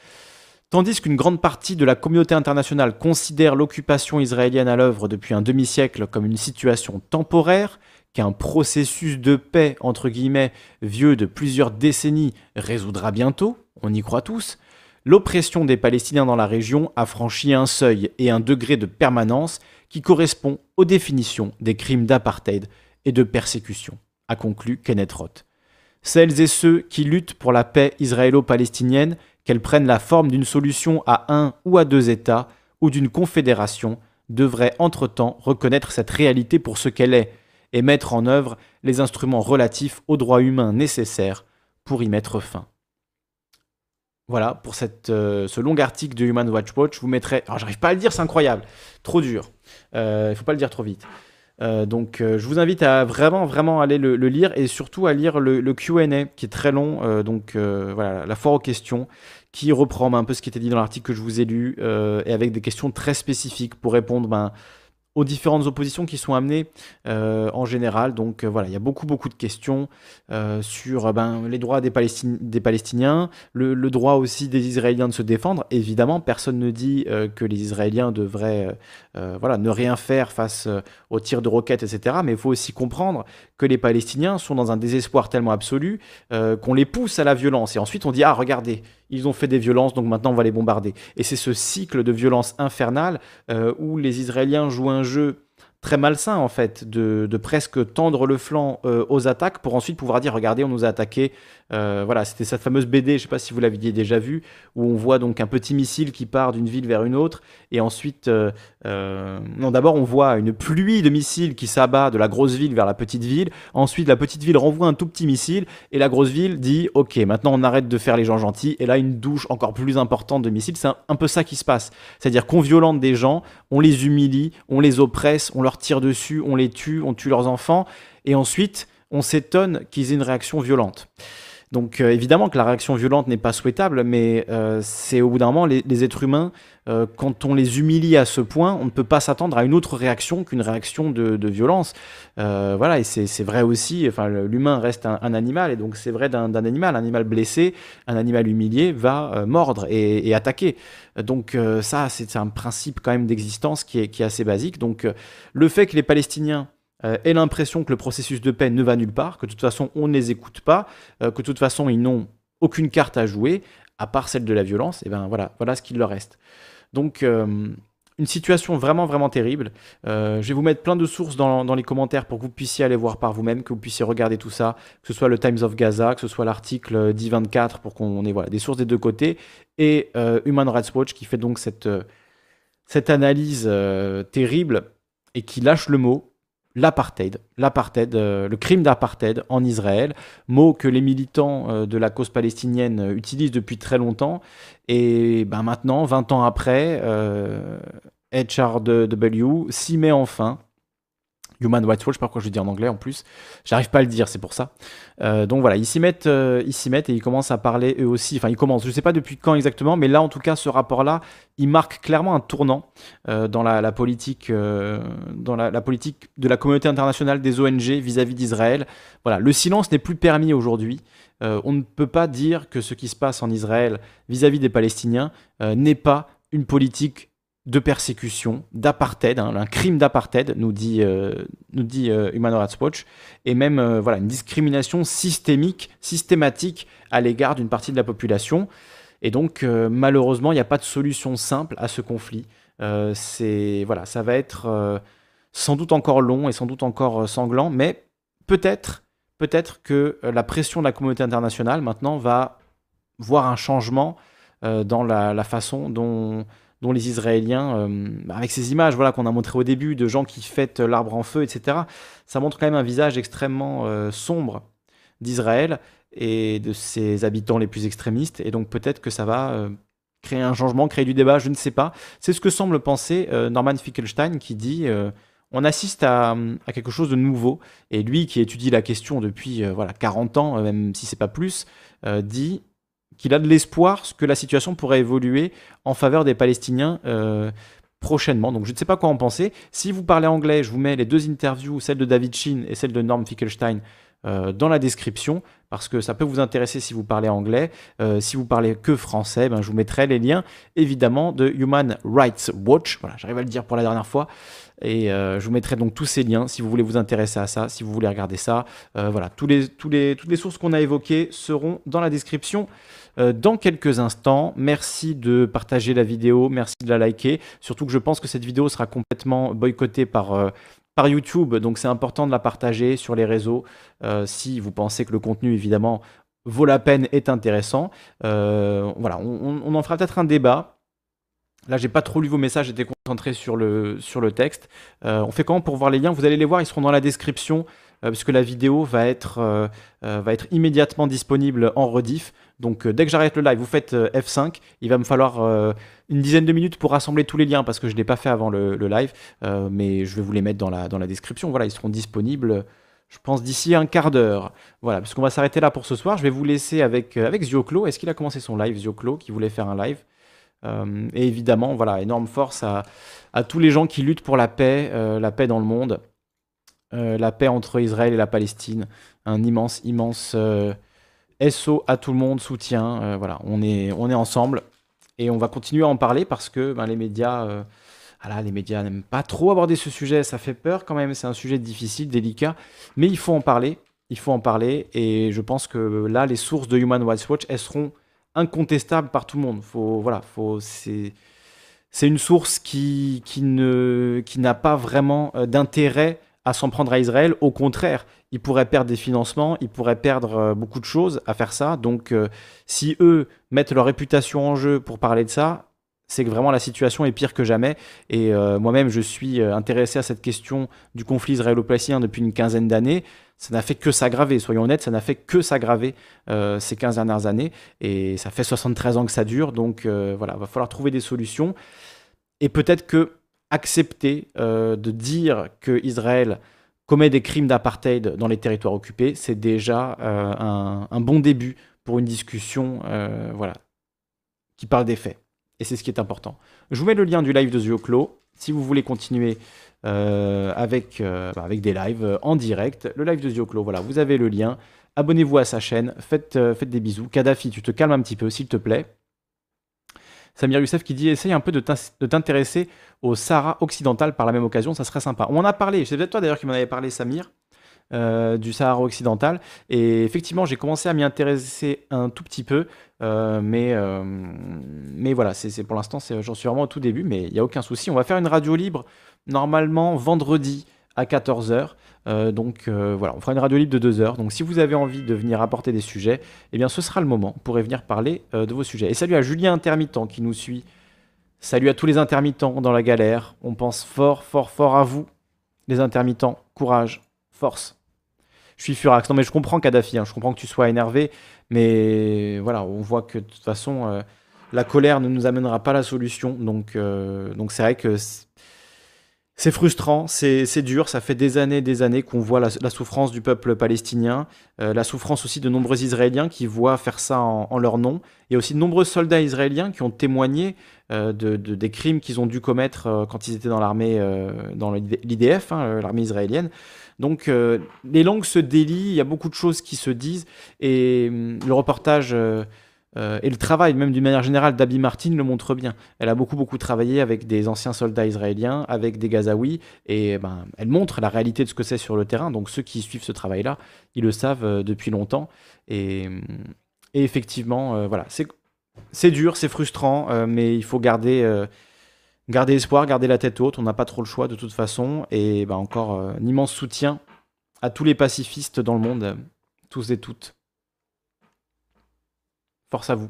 S1: Tandis qu'une grande partie de la communauté internationale considère l'occupation israélienne à l'œuvre depuis un demi-siècle comme une situation temporaire, qu'un processus de paix, entre guillemets, vieux de plusieurs décennies, résoudra bientôt, on y croit tous, l'oppression des Palestiniens dans la région a franchi un seuil et un degré de permanence qui correspond aux définitions des crimes d'apartheid et de persécution, a conclu Kenneth Roth. Celles et ceux qui luttent pour la paix israélo-palestinienne, qu'elle prenne la forme d'une solution à un ou à deux États ou d'une confédération, devraient entre-temps reconnaître cette réalité pour ce qu'elle est, et mettre en œuvre les instruments relatifs aux droits humains nécessaires pour y mettre fin. Voilà, pour euh, ce long article de Human Rights Watch, je vous mettrai... Alors j'arrive pas à le dire, c'est incroyable, trop dur. Euh, il ne faut pas le dire trop vite. Euh, donc je vous invite à vraiment vraiment aller le, lire et surtout à lire le, le Q&A qui est très long. donc voilà, la foire aux questions qui reprend ben, un peu ce qui était dit dans l'article que je vous ai lu et avec des questions très spécifiques pour répondre ben, aux différentes oppositions qui sont amenées euh, en général. Donc euh, voilà, il y a beaucoup beaucoup de questions euh, sur ben, les droits des, Palestiniens, le, droit aussi des Israéliens de se défendre. Évidemment, personne ne dit que les Israéliens devraient voilà, ne rien faire face aux tirs de roquettes, etc. Mais il faut aussi comprendre que les Palestiniens sont dans un désespoir tellement absolu qu'on les pousse à la violence. Et ensuite on dit, ah regardez, ils ont fait des violences, donc maintenant on va les bombarder. Et c'est ce cycle de violence infernale où les Israéliens jouent un jeu très malsain en fait de, presque tendre le flanc euh, aux attaques pour ensuite pouvoir dire regardez on nous a attaqué euh, voilà c'était cette fameuse BD je sais pas si vous l'aviez déjà vu où on voit donc un petit missile qui part d'une ville vers une autre et ensuite euh, non d'abord on voit une pluie de missiles qui s'abat de la grosse ville vers la petite ville ensuite la petite ville renvoie un tout petit missile et la grosse ville dit ok maintenant on arrête de faire les gens gentils et là une douche encore plus importante de missiles c'est un, peu ça qui se passe c'est à dire qu'on violente des gens on les humilie on les oppresse on leur tire dessus, on les tue, on tue leurs enfants, et ensuite on s'étonne qu'ils aient une réaction violente. Donc euh, évidemment que la réaction violente n'est pas souhaitable, mais euh, c'est au bout d'un moment, les, êtres humains, euh, quand on les humilie à ce point, on ne peut pas s'attendre à une autre réaction qu'une réaction de, violence. voilà, et c'est vrai aussi, enfin, l'humain reste un, animal, et donc c'est vrai d'un animal, un animal blessé, un animal humilié va mordre et, attaquer. Donc ça, c'est un principe quand même d'existence qui est, qui est, assez basique. Donc le fait que les Palestiniens euh, aient l'impression que le processus de paix ne va nulle part, que de toute façon on ne les écoute pas, euh, que de toute façon ils n'ont aucune carte à jouer, à part celle de la violence, et ben voilà, voilà ce qu'il leur reste. Donc euh, une situation vraiment vraiment terrible. je vais vous mettre plein de sources dans, dans, les commentaires pour que vous puissiez aller voir par vous-même, que vous puissiez regarder tout ça, que ce soit le Times of Gaza, que ce soit l'article d'I24 pour qu'on ait des sources des deux côtés, et Human Rights Watch qui fait donc cette, cette analyse terrible et qui lâche le mot l'apartheid, l'apartheid, euh, le crime d'apartheid en Israël, mot que les militants euh, de la cause palestinienne euh, utilisent depuis très longtemps. Et ben maintenant, 20 ans après, HRW s'y met enfin Human Rights Watch, je sais pas pourquoi je dis en anglais en plus. J'arrive pas à le dire, c'est pour ça. Euh, donc voilà, ils s'y mettent, euh, ils s'y mettent et ils commencent à parler eux aussi. Enfin, ils commencent. Je sais pas depuis quand exactement, mais là, en tout cas, ce rapport-là, il marque clairement un tournant euh, dans la, politique, dans la, politique de la communauté internationale des ONG vis-à-vis d'Israël. Voilà, le silence n'est plus permis aujourd'hui. on ne peut pas dire que ce qui se passe en Israël vis-à-vis -vis des Palestiniens n'est pas une politique de persécution, d'apartheid, hein, un crime d'apartheid, nous dit, euh, nous dit euh, Human Rights Watch, et même euh, voilà, une discrimination systémique, systématique à l'égard d'une partie de la population. Et donc, malheureusement, il n'y a pas de solution simple à ce conflit. c'est voilà, ça va être sans doute encore long et sans doute encore sanglant, mais peut-être, peut-être que la pression de la communauté internationale maintenant va voir un changement dans la façon dont dont les Israéliens, euh, avec ces images voilà, qu'on a montrées au début de gens qui fêtent l'arbre en feu, etc., ça montre quand même un visage extrêmement euh, sombre d'Israël et de ses habitants les plus extrémistes. Et donc peut-être que ça va euh, créer un changement, créer du débat, je ne sais pas. C'est ce que semble penser Norman Finkelstein qui dit on assiste à, à, quelque chose de nouveau. Et lui qui étudie la question depuis voilà, 40 ans, même si c'est pas plus, dit qu'il a de l'espoir que la situation pourrait évoluer en faveur des Palestiniens euh, prochainement. Donc je ne sais pas quoi en penser. Si vous parlez anglais, je vous mets les deux interviews, celle de David Sheen et celle de Norm Fickelstein, euh, dans la description parce que ça peut vous intéresser si vous parlez anglais. Euh, si vous parlez que français, ben, je vous mettrai les liens évidemment de Human Rights Watch. Voilà, j'arrive à le dire pour la dernière fois. Et je vous mettrai donc tous ces liens si vous voulez vous intéresser à ça, si vous voulez regarder ça. voilà, tous les, tous les, toutes les sources qu'on a évoquées seront dans la description. Euh, dans quelques instants. Merci de partager la vidéo, merci de la liker. Surtout que je pense que cette vidéo sera complètement boycottée par, euh, par YouTube, donc c'est important de la partager sur les réseaux euh, si vous pensez que le contenu, évidemment, vaut la peine, est intéressant. voilà, on, en fera peut-être un débat. Là, j'ai pas trop lu vos messages, j'étais concentré sur le, sur le texte. on fait comment pour voir les liens? Vous allez les voir, ils seront dans la description, puisque la vidéo va être, va être immédiatement disponible en rediff. Donc euh, dès que j'arrête le live, vous faites euh, F5. Il va me falloir euh, une dizaine de minutes pour rassembler tous les liens parce que je ne l'ai pas fait avant le, live. mais je vais vous les mettre dans la, dans la description. Voilà, ils seront disponibles je pense d'ici un quart d'heure. Voilà, puisqu'on va s'arrêter là pour ce soir. Je vais vous laisser avec, avec Zioclo. Est-ce qu'il a commencé son live, Zioclo, qui voulait faire un live? Et évidemment, voilà, énorme force à, à, tous les gens qui luttent pour la paix, la paix dans le monde, la paix entre Israël et la Palestine. Un immense, immense SO à tout le monde, soutien. Euh, voilà, on est, on est ensemble et on va continuer à en parler parce que ben, les médias, euh, ah les médias n'aiment pas trop aborder ce sujet. Ça fait peur quand même. C'est un sujet difficile, délicat, mais il faut en parler. Il faut en parler et je pense que là, les sources de Human Rights Watch, elles seront incontestables par tout le monde. Faut, voilà, faut, c'est c'est une source qui, qui ne, qui n'a pas vraiment d'intérêt à s'en prendre à Israël. Au contraire, ils pourraient perdre des financements, ils pourraient perdre beaucoup de choses à faire ça. Donc, si eux mettent leur réputation en jeu pour parler de ça, c'est que vraiment la situation est pire que jamais. Et euh, moi-même, je suis euh, intéressé à cette question du conflit israélo-palestinien depuis une quinzaine d'années. Ça n'a fait que s'aggraver, soyons honnêtes, ça n'a fait que s'aggraver euh, ces 15 dernières années. Et ça fait 73 ans que ça dure, donc voilà, va falloir trouver des solutions. Et peut-être que accepter de dire que Israël commet des crimes d'apartheid dans les territoires occupés, c'est déjà un, un, bon début pour une discussion voilà, qui parle des faits. Et c'est ce qui est important. Je vous mets le lien du live de Zioclo. Si vous voulez continuer euh, avec, euh, bah, avec des lives euh, en direct, le live de Zioclo, voilà, vous avez le lien. Abonnez-vous à sa chaîne, faites, faites des bisous. Kadhafi, tu te calmes un petit peu, s'il te plaît. Samir Youssef qui dit essaye un peu de t'intéresser au Sahara occidental par la même occasion, ça serait sympa. On en a parlé, c'est peut-être toi d'ailleurs qui m'en avait parlé, Samir. Euh, du Sahara occidental. Et effectivement, j'ai commencé à m'y intéresser un tout petit peu, euh, mais, euh, mais voilà, c'est pour l'instant, j'en suis vraiment au tout début, mais il n'y a aucun souci. On va faire une radio libre normalement vendredi à 14h. Donc voilà, on fera une radio libre de 2 heures. Donc si vous avez envie de venir apporter des sujets, eh bien ce sera le moment. Vous venir parler de vos sujets. Et salut à Julien Intermittent qui nous suit. Salut à tous les intermittents dans la galère. On pense fort, fort, fort à vous, les intermittents. Courage, force. Je suis furax. Non, mais je comprends Kadhafi, hein. je comprends que tu sois énervé, mais voilà, on voit que de toute façon, euh, la colère ne nous amènera pas la solution. Donc, euh, donc c'est vrai que c'est frustrant, c'est dur, ça fait des années des années qu'on voit la, souffrance du peuple palestinien, euh, la souffrance aussi de nombreux Israéliens qui voient faire ça en, leur nom, et aussi de nombreux soldats israéliens qui ont témoigné de, des crimes qu'ils ont dû commettre quand ils étaient dans l'armée, dans l'IDF, hein, l'armée israélienne. Donc euh, les langues se délient, il y a beaucoup de choses qui se disent, et hum, le reportage euh, euh, et le travail, même d'une manière générale, d'Abby Martin le montre bien. Elle a beaucoup, beaucoup travaillé avec des anciens soldats israéliens, avec des Gazaouis, et ben, elle montre la réalité de ce que c'est sur le terrain. Donc ceux qui suivent ce travail-là, ils le savent depuis longtemps. Et, effectivement, voilà, c'est dur, c'est frustrant, mais il faut garder Gardez espoir, gardez la tête haute, on n'a pas trop le choix de toute façon. Et bah, encore euh, un immense soutien à tous les pacifistes dans le monde, tous et toutes. Force à vous.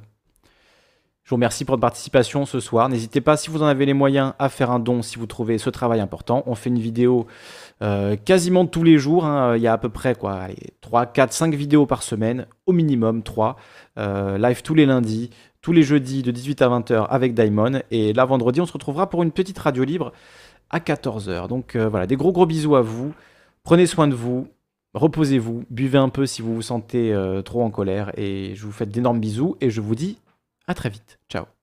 S1: Je vous remercie pour votre participation ce soir. N'hésitez pas, si vous en avez les moyens, à faire un don si vous trouvez ce travail important. On fait une vidéo euh, quasiment tous les jours. Hein. Il y a à peu près quoi, allez, 3, 4, 5 vidéos par semaine, au minimum 3. Euh, live tous les lundis tous les jeudis de 18 à 20h avec Daimon. Et là, vendredi, on se retrouvera pour une petite radio libre à 14h. Donc euh, voilà, des gros gros bisous à vous. Prenez soin de vous. Reposez-vous. Buvez un peu si vous vous sentez euh, trop en colère. Et je vous fais d'énormes bisous. Et je vous dis à très vite. Ciao.